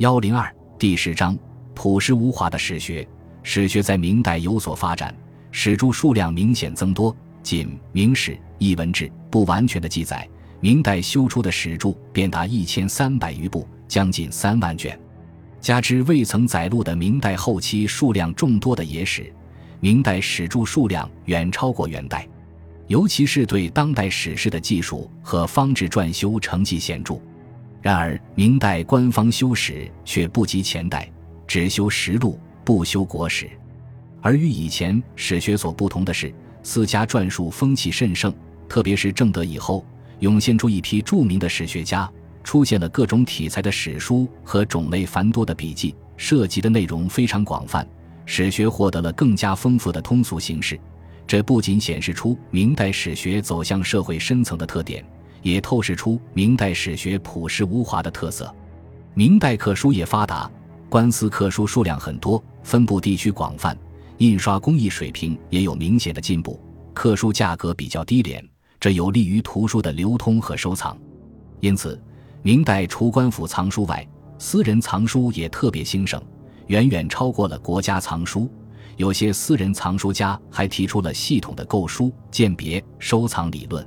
幺零二第十章朴实无华的史学。史学在明代有所发展，史著数量明显增多。仅《明史》一文志不完全的记载，明代修出的史著便达一千三百余部，将近三万卷。加之未曾载录的明代后期数量众多的野史，明代史著数量远超过元代，尤其是对当代史事的技术和方志撰修成绩显著。然而，明代官方修史却不及前代，只修实录，不修国史。而与以前史学所不同的是，私家撰述风气甚盛，特别是正德以后，涌现出一批著名的史学家，出现了各种题材的史书和种类繁多的笔记，涉及的内容非常广泛，史学获得了更加丰富的通俗形式。这不仅显示出明代史学走向社会深层的特点。也透视出明代史学朴实无华的特色。明代刻书业发达，官司刻书数量很多，分布地区广泛，印刷工艺水平也有明显的进步，刻书价格比较低廉，这有利于图书的流通和收藏。因此，明代除官府藏书外，私人藏书也特别兴盛，远远超过了国家藏书。有些私人藏书家还提出了系统的购书、鉴别、收藏理论。